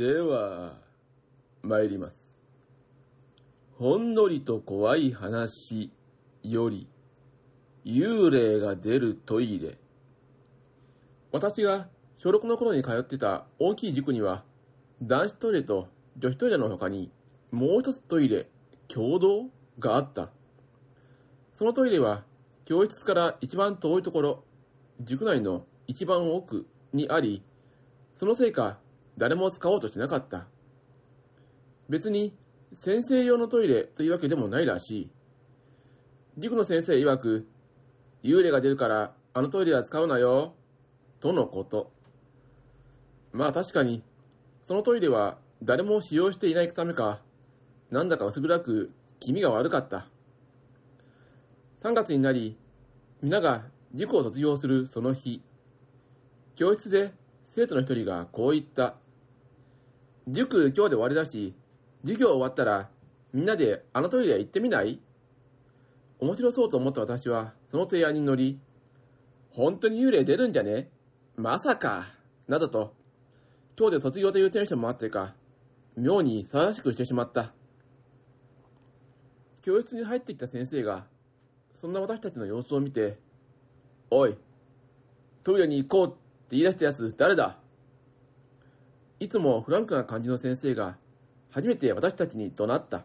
では、参ります。ほんのりと怖い話より、幽霊が出るトイレ。私が小6の頃に通ってた大きい塾には、男子トイレと女子トイレの他に、もう一つトイレ、共同があった。そのトイレは、教室から一番遠いところ、塾内の一番奥にあり、そのせいか、誰も使おうとしなかった。別に、先生用のトイレというわけでもないらしい。塾の先生曰く、幽霊が出るから、あのトイレは使うなよ、とのこと。まあ確かに、そのトイレは誰も使用していないためか、なんだか薄暗く気味が悪かった。3月になり、皆が塾を卒業するその日、教室で生徒の一人がこう言った。塾今日で終わりだし、授業終わったらみんなであのトイレ行ってみない？面白そうと思った私はその提案に乗り、本当に幽霊出るんじゃね？まさか、などと、今日で卒業というテンションもあってか、妙に騒がしくしてしまった。教室に入ってきた先生が、そんな私たちの様子を見て、おい、トイレに行こう言い出したやつ誰だ？いつもフランクな感じの先生が、初めて私たちに怒鳴った。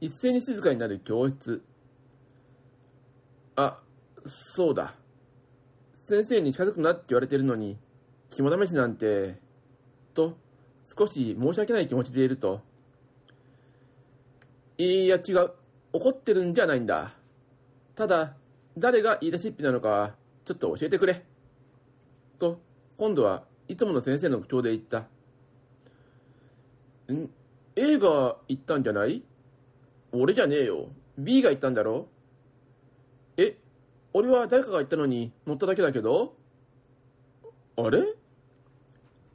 一斉に静かになる教室。あ、そうだ。先生に近づくなって言われてるのに、肝試しなんて、と、少し申し訳ない気持ちでいると、いや違う、怒ってるんじゃないんだ。ただ、誰が言い出しっぴなのか、ちょっと教えてくれ。と、今度はいつもの先生の口調で言った。ん ?A が言ったんじゃない？俺じゃねえよ。B が言ったんだろ？え？俺は誰かが言ったのに乗っただけだけど？あれ？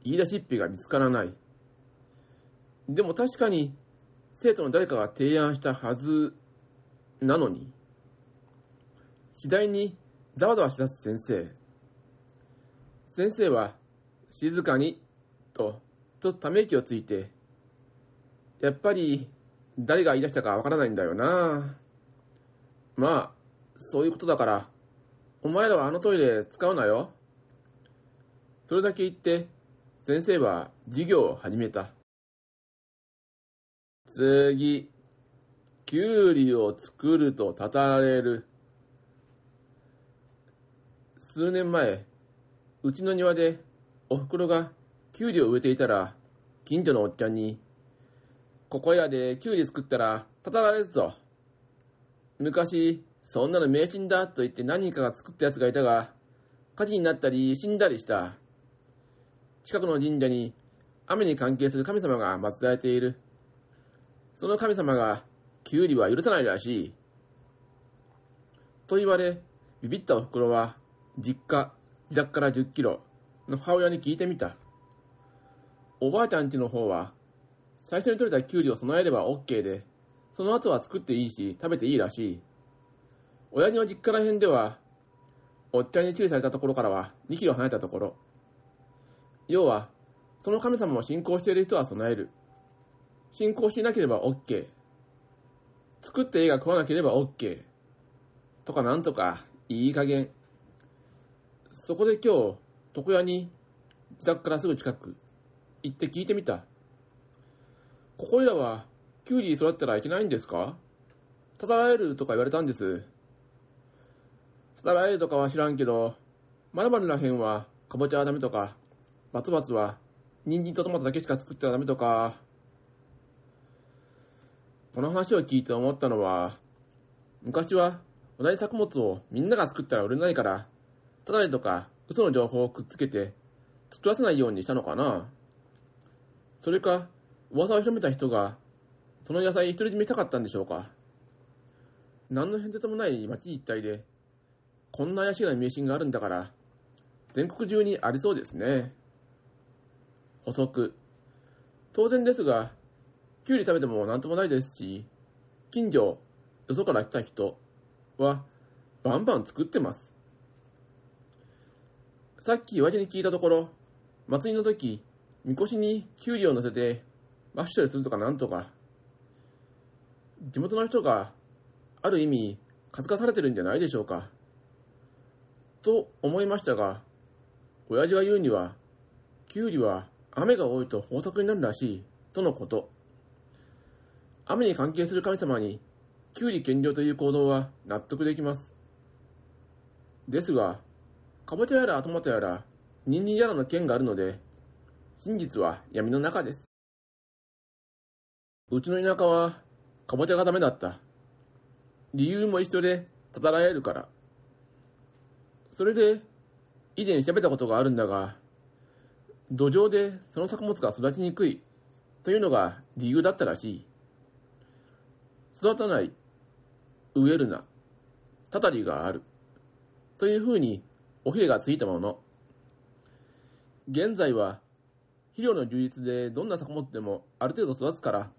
言い出しっぺが見つからない。でも確かに生徒の誰かが提案したはずなのに。次第にざわざわしだす先生。先生は静かにとちょっとため息をついて、やっぱり誰が言い出したかわからないんだよな。まあ、そういうことだから、お前らはあのトイレ使うなよ。それだけ言って、先生は授業を始めた。次、きゅうりを作るとたたられる。数年前、うちの庭でお袋がきゅうりを植えていたら、近所のおっちゃんに、ここやできゅうり作ったらたたられるぞ。昔、そんなの迷信だと言って何かが作った奴がいたが、火事になったり死んだりした。近くの神社に雨に関係する神様が祀られている。その神様が、きゅうりは許さないらしい。と言われ、ビビったお袋は、実家、自宅から10キロの母親に聞いてみた。おばあちゃんちの方は、最初に取れたきゅうりを備えれば OK で、その後は作っていいし、食べていいらしい。親父の実家ら辺では、おっちゃんに注意されたところからは2キロ離れたところ。要は、その神様を信仰している人は備える。信仰しなければ OK。作って絵が食わなければ OK。とかなんとか、いい加減。そこで今日、床屋に自宅からすぐ近く、行って聞いてみた。ここいらは、キュウリ育ったらいけないんですか？たたられるとか言われたんです。たたられるとかは知らんけど、まるまるらへんは、かぼちゃはダメとか、バツバツは、人参とトマトだけしか作ったらダメとか、この話を聞いて思ったのは、昔は同じ作物をみんなが作ったら売れないから、ただれとか嘘の情報をくっつけて作らせないようにしたのかなそれか、噂を広めた人が、その野菜独り占めしたかったんでしょうか何の変哲もない町一帯で、こんな怪しげな迷信があるんだから、全国中にありそうですね。補足。当然ですが、きゅうり食べてもなんともないですし、近所、よそから来た人は、バンバン作ってます。さっき親に聞いたところ、祭りの時、みこしにキュウリを乗せて、マッシュルするとかなんとか、地元の人が、ある意味、かつかされてるんじゃないでしょうか。と思いましたが、親父が言うには、キュウリは雨が多いと豊作になるらしい、とのこと。雨に関係する神様に、キュウリ献上という行動は納得できます。ですが、かぼちゃやらトマトやら、ニンニンやらの剣があるので、真実は闇の中です。うちの田舎は、かぼちゃがダメだった。理由も一緒で、たたられるから。それで、以前調べたことがあるんだが、土壌でその作物が育ちにくいというのが理由だったらしい。育たない、植えるな、たたりがある。というふうにおひれがついたもの。現在は肥料の充実でどんな作物でもある程度育つから、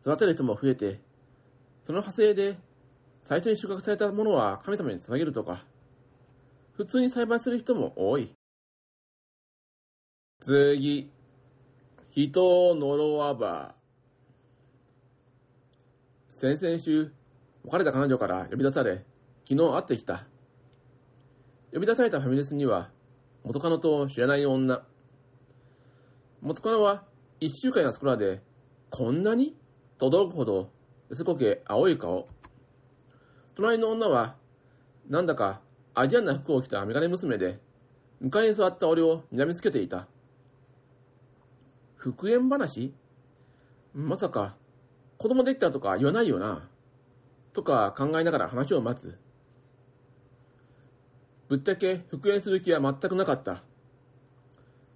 育てる人も増えて、その派生で最初に収穫されたものは神様に捧げるとか、普通に栽培する人も多い。次、人を呪わば。先々週、別れた彼女から呼び出され、昨日会ってきた。呼び出されたファミレスには、元カノと知らない女。元カノは一週間やそこらで、こんなにと驚くほど、すこけ青い顔。隣の女は、なんだかアジアンな服を着たメガネ娘で、向かいに座った俺を睨みつけていた。復縁話？まさか、子供できたとか言わないよな。とか考えながら話を待つ。ぶっちゃけ復縁する気は全くなかった。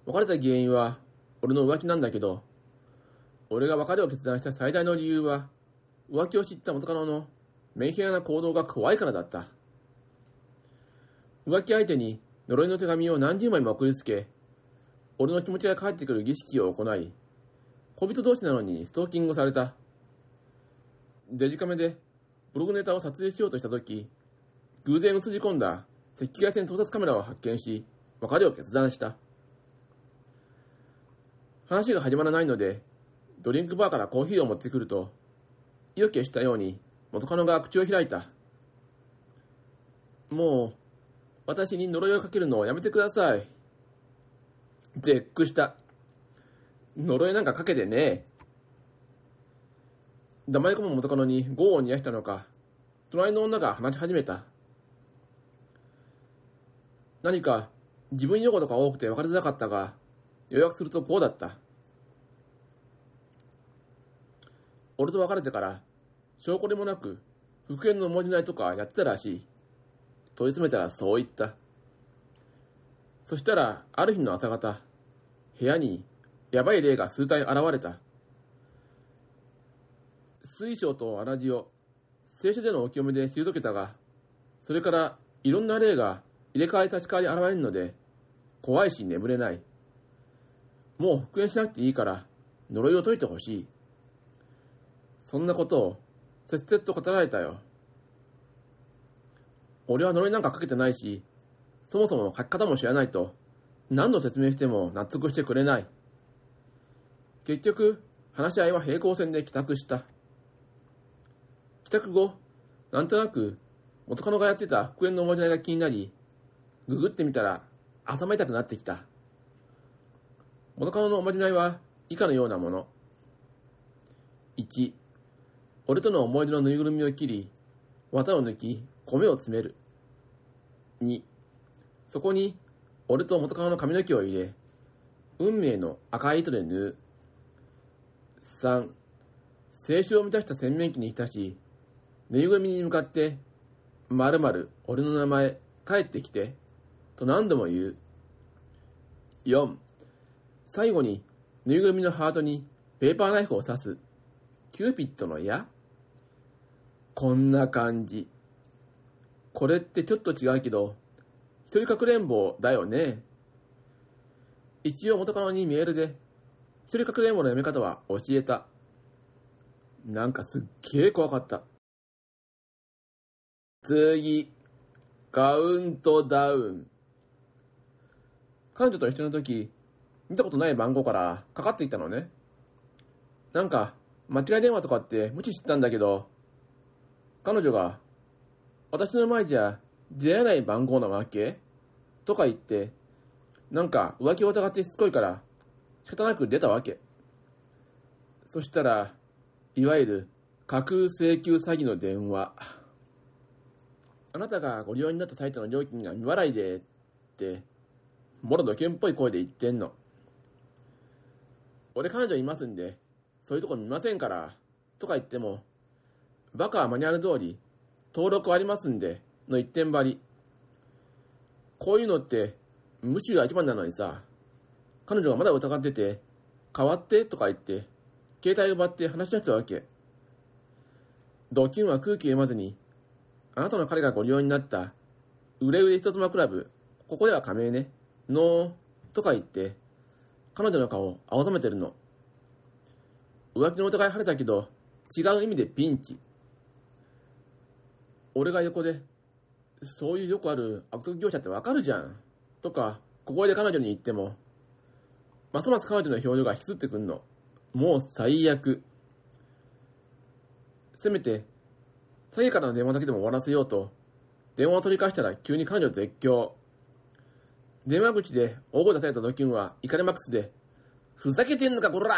別れた原因は俺の浮気なんだけど、俺が別れを決断した最大の理由は、浮気を知った元カノのメンヘラな行動が怖いからだった。浮気相手に呪いの手紙を何十枚も送りつけ、俺の気持ちが返ってくる儀式を行い、小人同士なのにストーキングされた。デジカメでブログネタを撮影しようとしたとき、偶然映り込んだ赤外線盗撮カメラを発見し、別れを決断した。話が始まらないので、ドリンクバーからコーヒーを持ってくると、意を決したように元カノが口を開いた。もう、私に呪いをかけるのをやめてください。絶句した。呪いなんかかけてね。黙り込む元カノに業を煮やしたのか、隣の女が話し始めた。何か自分用語とか多くて分かりづらかったが、予約するとこうだった。俺と別れてから、証拠でもなく、復縁の文字ないとかやってたらしい。問い詰めたらそう言った。そしたら、ある日の朝方、部屋にやばい霊が数体現れた。水晶とアラジオ、聖書でのお清めで退けたが、それからいろんな霊が入れ替え立ち替わり現れるので、怖いし眠れない。もう復縁しなくていいから、呪いを解いてほしい。そんなことを、せっせと語られたよ。俺は呪いなんかかけてないし、そもそも書き方も知らないと、何度説明しても納得してくれない。結局、話し合いは平行線で帰宅した。帰宅後、なんとなく、元カノがやってた復縁のおまじないが気になり、ググってみたら頭痛くなってきた。元カノのおまじないは以下のようなもの。1、俺との思い出のぬいぐるみを切り、綿を抜き、米を詰める。2、そこに俺と元カノの髪の毛を入れ、運命の赤い糸で縫う。3、清酒を満たした洗面器に浸し、ぬいぐるみに向かって、まるまる俺の名前、帰ってきて、と何度も言う。4、最後に、ぬいぐるみのハートにペーパーナイフを刺す。キューピッドの矢こんな感じ。これってちょっと違うけど、一人かくれんぼだよね。一応元カノにメールで、一人かくれんぼのやめ方は教えた。なんかすっげえ怖かった。次、カウントダウン。彼女と一緒の時、見たことない番号からかかってきたのね。なんか、間違い電話とかって無視してたんだけど、彼女が、私の前じゃ出会えない番号なわけ？とか言って、なんか浮気を疑ってしつこいから仕方なく出たわけ。そしたら、いわゆる架空請求詐欺の電話。あなたがご利用になったサイトの料金が未払いでって、もろ土建っぽい声で言ってんの。俺彼女いますんで、そういうとこ見ませんから、とか言っても、バカはマニュアル通り、登録ありますんで、の一点張り。こういうのって、むしろ一番なのにさ、彼女がまだ疑ってて、変わってとか言って、携帯奪って話し出したわけ。ドキュンは空気読まずに、あなたの彼がご利用になった、売れ売れ人妻クラブ、ここでは加盟ね、のー、とか言って、彼女の顔を青ざめてるの。浮気の疑い晴れたけど、違う意味でピンチ。俺が横で、そういうよくある悪徳業者ってわかるじゃん。とか、ここで彼女に言っても、ますます彼女の表情が引きつってくんの。もう最悪。せめて、詐欺からの電話だけでも終わらせようと、電話を取り返したら急に彼女絶叫。電話口で大声出されたドキュンは怒りマックスで、ふざけてんのかこら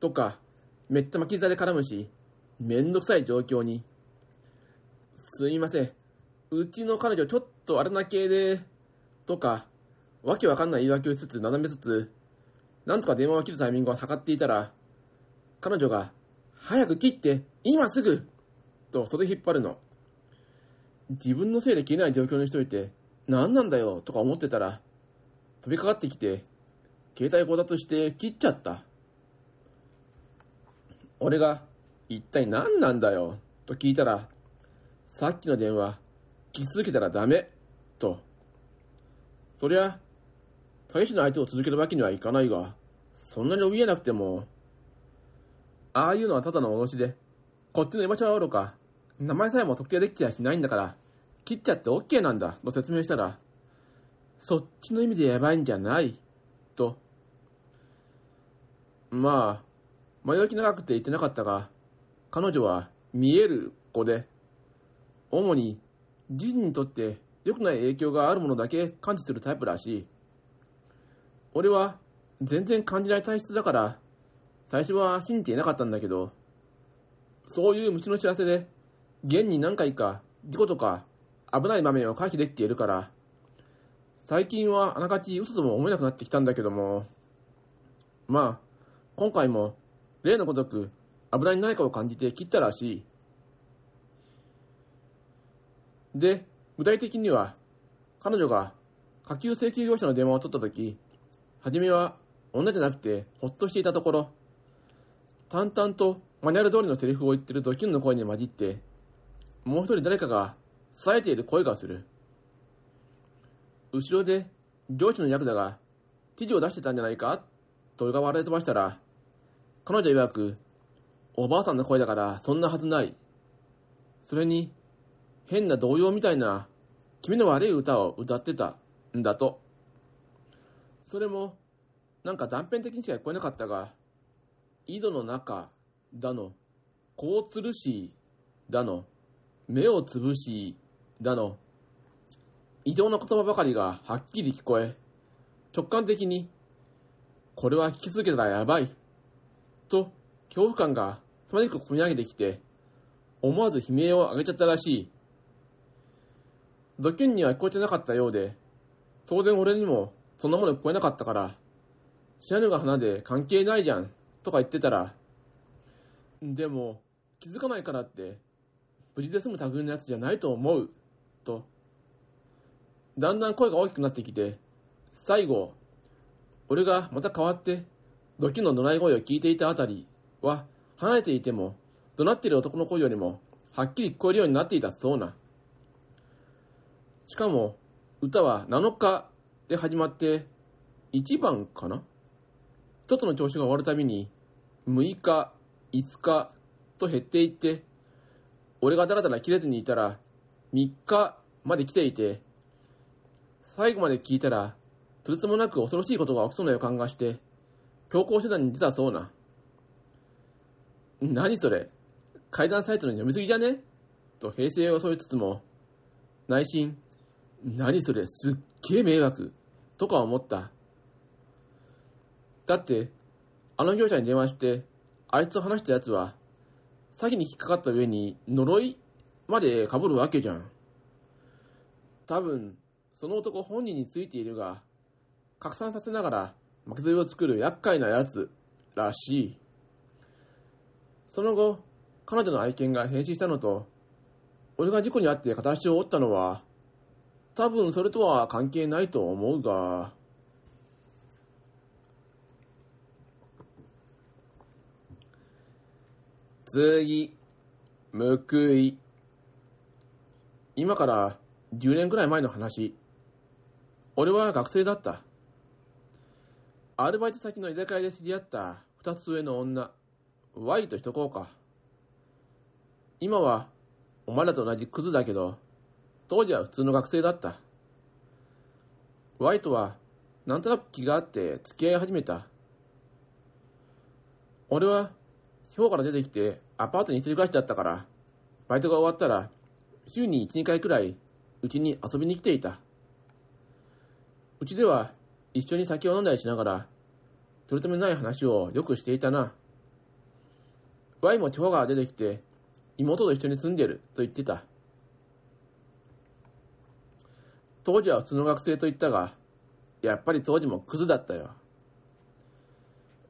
とか、めった巻き座で絡むし、めんどくさい状況に。すいません。うちの彼女ちょっとあれな系で、とか、わけわかんない言い訳をしつつ、斜めつつ、なんとか電話を切るタイミングを測っていたら、彼女が、早く切って今すぐと袖引っ張るの。自分のせいで切れない状況にしといて、何なんだよとか思ってたら、飛びかかってきて、携帯強奪して切っちゃった。俺が、一体何なんだよ、と聞いたら、さっきの電話、聞き続けたらダメ、と。そりゃ、大使の相手を続けるわけにはいかないが、そんなに怯えなくても、ああいうのはただの脅しで、こっちの居場所はおろか、名前さえも特定できてやしないんだから、切っちゃって OK なんだ、と説明したら、そっちの意味でやばいんじゃない、と。まあ、前置き長くて言ってなかったが、彼女は見える子で、主に自身にとって良くない影響があるものだけ感知するタイプらしい。俺は全然感じない体質だから、最初は信じていなかったんだけど、そういう虫の知らせで、現に何回か事故とか危ない場面を回避できているから、最近はあながち嘘とも思えなくなってきたんだけども、まあ、今回も例のごとく油に何かを感じて切ったらしい。で、具体的には、彼女が下級請求業者の電話を取ったとき、初めは女じゃなくてほっとしていたところ、淡々とマニュアル通りのセリフを言ってるドキュンの声に混じって、もう一人誰かが囁えている声がする。後ろで上司のヤクザが知事を出してたんじゃないかとが笑い飛ばしたら、彼女曰く、おばあさんの声だからそんなはずない。それに、変な童謡みたいな気味の悪い歌を歌ってたんだと。それも、なんか断片的にしか聞こえなかったが、井戸の中だの、こうつるしだの、目をつぶしだの、異常な言葉ばかりがはっきり聞こえ、直感的に、これは聞き続けたらやばい、と恐怖感がつまじく込み上げてきて、思わず悲鳴を上げちゃったらしい。ドキュンには聞こえてなかったようで、当然俺にもそんなもの聞こえなかったから、知らぬが花で関係ないじゃん、とか言ってたら、でも、気づかないからって、無事で済む類のやつじゃないと思う、と。だんだん声が大きくなってきて、最後、俺がまた変わって、ドキの怒鳴り声を聞いていたあたりは、離れていても、怒鳴っている男の声よりも、はっきり聞こえるようになっていたそうな。しかも、歌は7日で始まって、1番かな？一つの調子が終わるたびに、6日、5日と減っていって、俺がだらだら切れずにいたら、3日まで来ていて、最後まで聞いたら、とてつもなく恐ろしいことが起きそうな予感がして、強行手段に出たそうな。何それ？階段サイトの読みすぎじゃね？と平成を襲いつつも、内心、何それ？すっげえ迷惑とか思った。だって、あの業者に電話して、あいつと話したやつは、詐欺に引っかかった上に呪いまで被るわけじゃん。多分、その男本人についているが、拡散させながら巻き添えを作る厄介なやつらしい。その後、彼女の愛犬が変死したのと、俺が事故に遭って形を折ったのは、多分それとは関係ないと思うが、次、報い。今から10年くらい前の話。俺は学生だった。アルバイト先の居酒屋で知り合った二つ上の女、Y としとこうか。今はお前らと同じクズだけど、当時は普通の学生だった。ワイトは、なんとなく気があって付き合い始めた。俺は、地方から出てきてアパートに一人暮らしだったから、バイトが終わったら、週に1、2回くらい、うちに遊びに来ていた。うちでは、一緒に酒を飲んだりしながら、取り留めない話をよくしていたな。ワイも地方から出てきて、妹と一緒に住んでると言ってた。当時は普通の学生と言ったが、やっぱり当時もクズだったよ。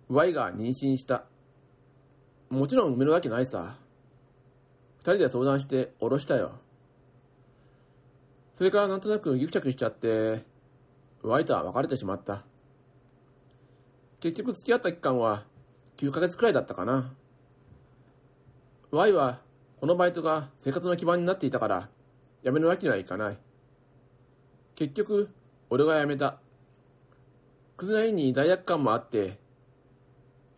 Y が妊娠した。もちろん産めるわけないさ。二人で相談して降ろしたよ。それからなんとなくギクシャクしちゃって、Y とは別れてしまった。結局付き合った期間は9ヶ月くらいだったかな。Y はこのバイトが生活の基盤になっていたから、辞めるわけにはいかない。結局、俺が辞めた。クズな家に罪悪感もあって、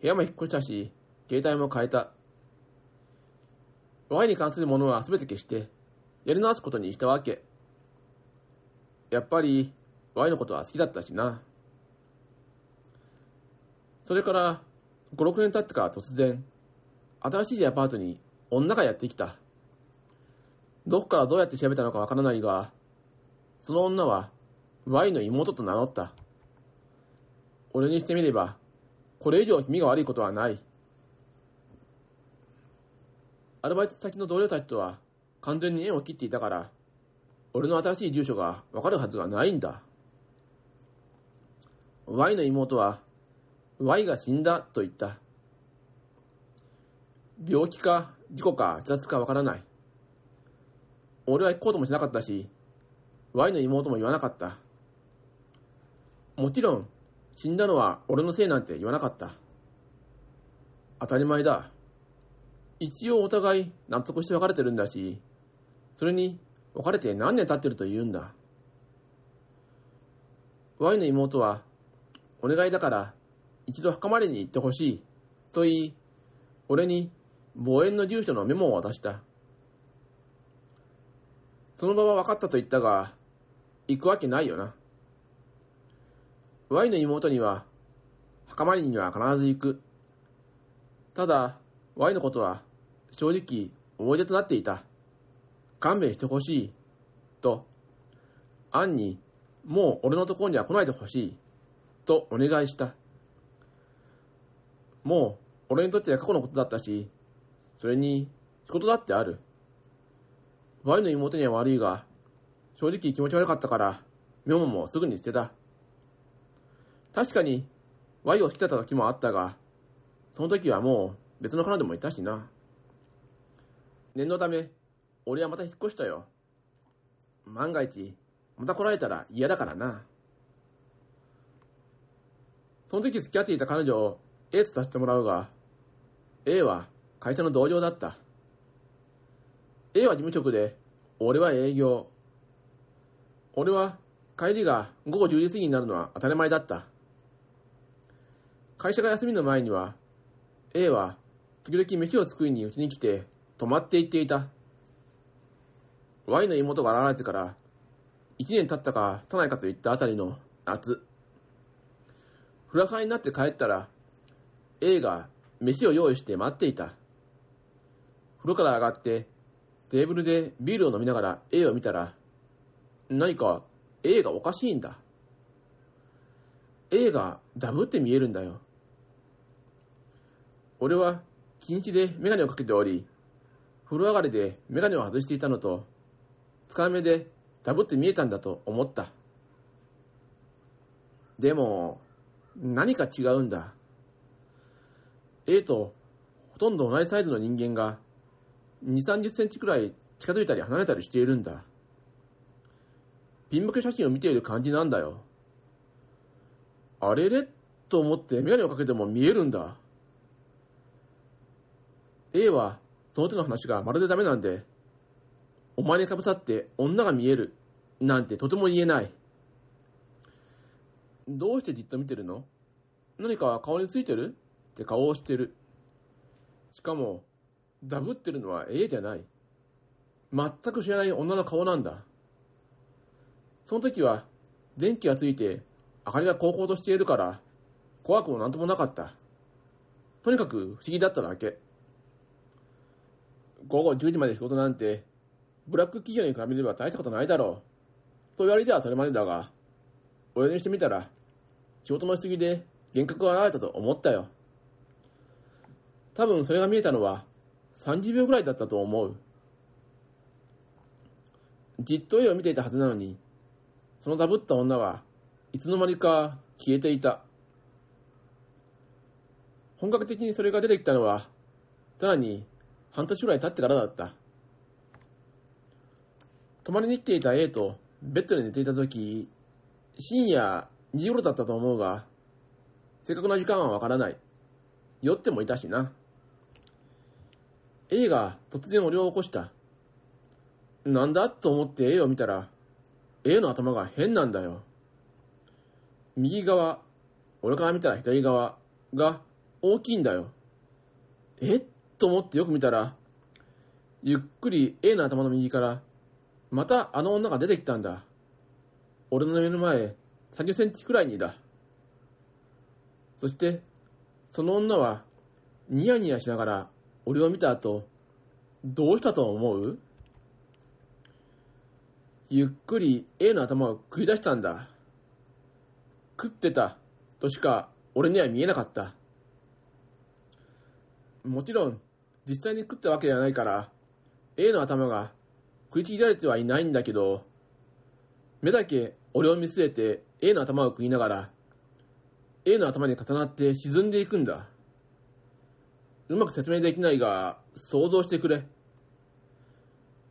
部屋も引っ越したし、携帯も変えた。Y に関するものは全て消して、やり直すことにしたわけ。やっぱり、Y のことは好きだったしな。それから、5、6年経ってから突然、新しいアパートに女がやってきた。どこからどうやって調べたのかわからないが、その女は Y の妹と名乗った。俺にしてみれば、これ以上気味が悪いことはない。アルバイト先の同僚たちとは完全に縁を切っていたから、俺の新しい住所がわかるはずがないんだ。Y の妹は、Y が死んだと言った。病気か事故か自殺かわからない。俺は行こうともしなかったし、Y の妹も言わなかった。もちろん、死んだのは俺のせいなんて言わなかった。当たり前だ。一応お互い納得して別れてるんだし、それに別れて何年経ってると言うんだ。Y の妹は、お願いだから一度墓参りに行ってほしいと言い、俺に望遠の住所のメモを渡した。その場は分かったと言ったが、行くわけないよな。Y の妹には、墓参りには必ず行く。ただ、Y のことは、正直、思い出となっていた。勘弁してほしい。と、アンに、もう俺のところには来ないでほしい。とお願いした。もう、俺にとっては過去のことだったし、それに、仕事だってある。Y の妹には悪いが、正直気持ち悪かったから、メモもすぐに捨てた。確かに、Y を引き立た時もあったが、その時はもう別の彼女もいたしな。念のため、俺はまた引っ越したよ。万が一、また来られたら嫌だからな。その時付き合っていた彼女を A とさせてもらうが、A は会社の同僚だった。A は事務職で、俺は営業。俺は帰りが午後10時過ぎになるのは当たり前だった。会社が休みの前には、A は時々飯を作りにうちに来て泊まっていっていた。Y の妹が現れてから、1年経ったか経たないかといったあたりの夏。フラカになって帰ったら、A が飯を用意して待っていた。風呂から上がって、テーブルでビールを飲みながら A を見たら、何か A がおかしいんだ。A がダブって見えるんだよ。俺は禁止でメガネをかけており、風呂上がりでメガネを外していたのと、使い目でダブって見えたんだと思った。でも、何か違うんだ。A とほとんど同じサイズの人間が2、30センチくらい近づいたり離れたりしているんだ。ピンボケ写真を見ている感じなんだよ。あれれ？と思ってメガネをかけても見えるんだ。A はその手の話がまるでダメなんで、お前にかぶさって女が見えるなんてとても言えない。どうしてじっと見てるの？何か顔についてる？って顔をしてる。しかも、ダブってるのは A じゃない。全く知らない女の顔なんだ。その時は、電気がついて、明かりが高校としているから、怖くもなんともなかった。とにかく不思議だっただけ。午後10時まで仕事なんて、ブラック企業に比べれば大したことないだろう。と言われてはそれまでだが、俺にしてみたら、仕事のしすぎで幻覚が現れたと思ったよ。多分それが見えたのは30秒ぐらいだったと思う。じっと絵を見ていたはずなのに、そのダブった女はいつの間にか消えていた。本格的にそれが出てきたのは、さらに半年ぐらい経ってからだった。泊まりに来ていた A とベッドで寝ていた時、深夜2時頃だったと思うが、正確な時間はわからない。酔ってもいたしな。A が突然俺を起こした。なんだと思って A を見たら、A の頭が変なんだよ。右側、俺から見たら左側が大きいんだよ。えと思ってよく見たら、ゆっくり A の頭の右から、またあの女が出てきたんだ。俺の目の前、30センチくらいにだ。そして、その女は、ニヤニヤしながら、俺を見た後、どうしたと思う？ゆっくり A の頭を食い出したんだ。食ってた、としか俺には見えなかった。もちろん、実際に食ったわけではないから、A の頭が食いちぎられてはいないんだけど、目だけ俺を見据えて A の頭を食いながら、A の頭に重なって沈んでいくんだ。うまく説明できないが、想像してくれ。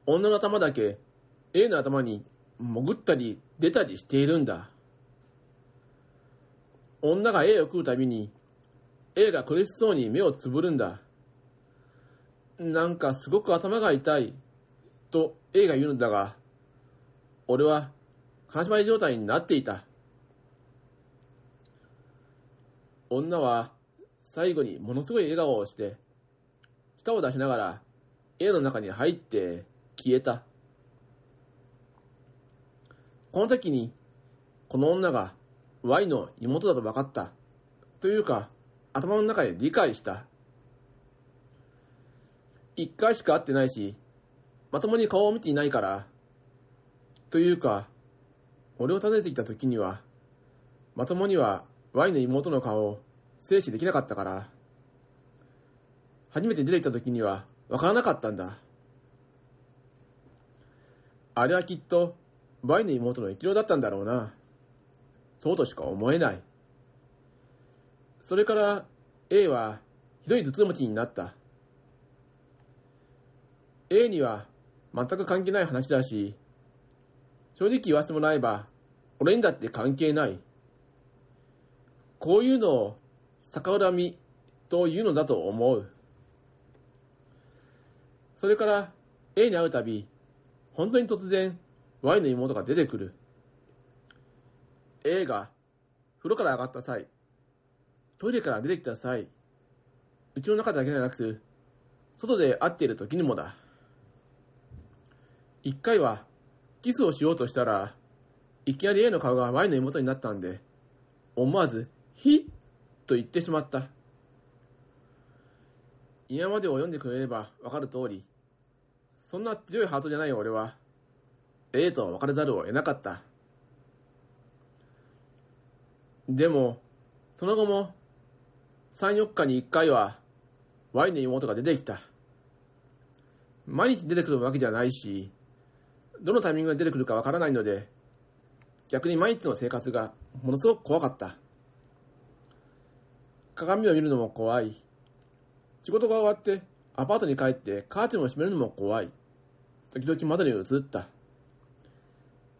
女の頭だけ A の頭に潜ったり出たりしているんだ。女が A を食うたびに、A が苦しそうに目をつぶるんだ。なんかすごく頭が痛い、と A が言うのだが、俺は金縛り状態になっていた。女は最後にものすごい笑顔をして、舌を出しながら A の中に入って消えた。この時に、この女が Y の妹だと分かった。というか、頭の中で理解した。一回しか会ってないし、まともに顔を見ていないから、というか、俺を訪ねてきた時には、まともには Y の妹の顔を静止できなかったから、初めて出てきた時には分からなかったんだ。あれはきっと、Y の妹の生き量だったんだろうな。そうとしか思えない。それから A はひどい頭痛持ちになった。A には全く関係ない話だし、正直言わせてもらえば、俺にだって関係ない。こういうのを逆恨みというのだと思う。それから A に会うたび、本当に突然 Y の妹が出てくる。A が風呂から上がった際、トイレから出てきた際、うちの中だけじゃなく、外で会っている時にもだ。一回はキスをしようとしたら、いきなり A の顔が Y の妹になったんで、思わずひっと言ってしまった。今までを読んでくれればわかる通り、そんな強いハートじゃない俺は、ええと別れざるを得なかった。でも、その後も、3、4日に1回は、Y の妹が出てきた。毎日出てくるわけじゃないし、どのタイミングで出てくるかわからないので、逆に毎日の生活がものすごく怖かった。鏡を見るのも怖い。仕事が終わってアパートに帰ってカーテンを閉めるのも怖い。時々窓に映った。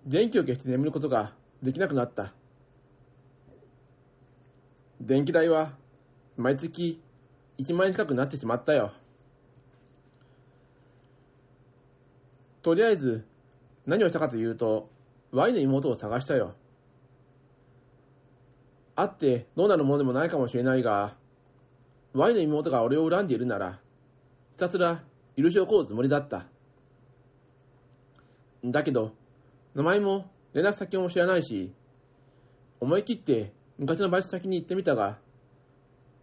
電気を消して眠ることができなくなった。電気代は毎月1万円近くなってしまったよ。とりあえず何をしたかというと、Y の妹を探したよ。会ってどうなるものでもないかもしれないが、Y の妹が俺を恨んでいるなら、ひたすら許しを請うつもりだった。だけど、名前も連絡先も知らないし、思い切って昔のバイト先に行ってみたが、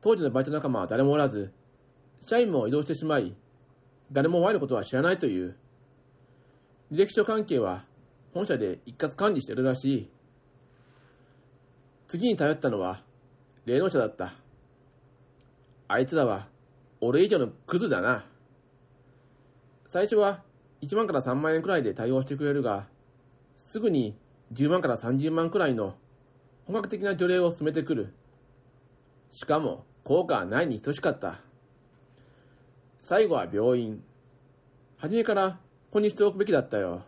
当時のバイト仲間は誰もおらず、社員も移動してしまい、誰も Y のことは知らないという。履歴書関係は本社で一括管理してるらしい。次に頼ったのは、霊能者だった。あいつらは、俺以上のクズだな。最初は1万から3万円くらいで対応してくれるが、すぐに10万から30万くらいの本格的な除霊を進めてくる。しかも、効果はないに等しかった。最後は病院。初めからここにしておくべきだったよ。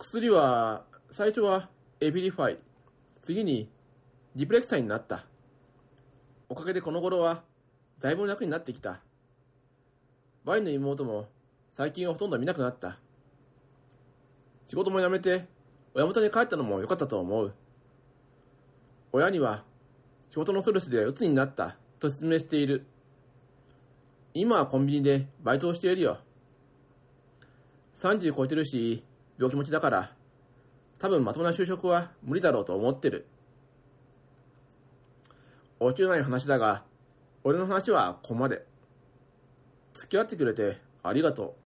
薬は、最初はエビリファイ。次にディプレクサイになった。おかげでこの頃は、だいぶ楽になってきた。バイの妹も最近はほとんど見なくなった。仕事も辞めて、親元に帰ったのも良かったと思う。親には、仕事のストレスで鬱になったと説明している。今はコンビニでバイトをしているよ。30超えてるし、病気持ちだから、多分まともな就職は無理だろうと思ってる。おきない話だが、俺の話はここまで。付き合ってくれてありがとう。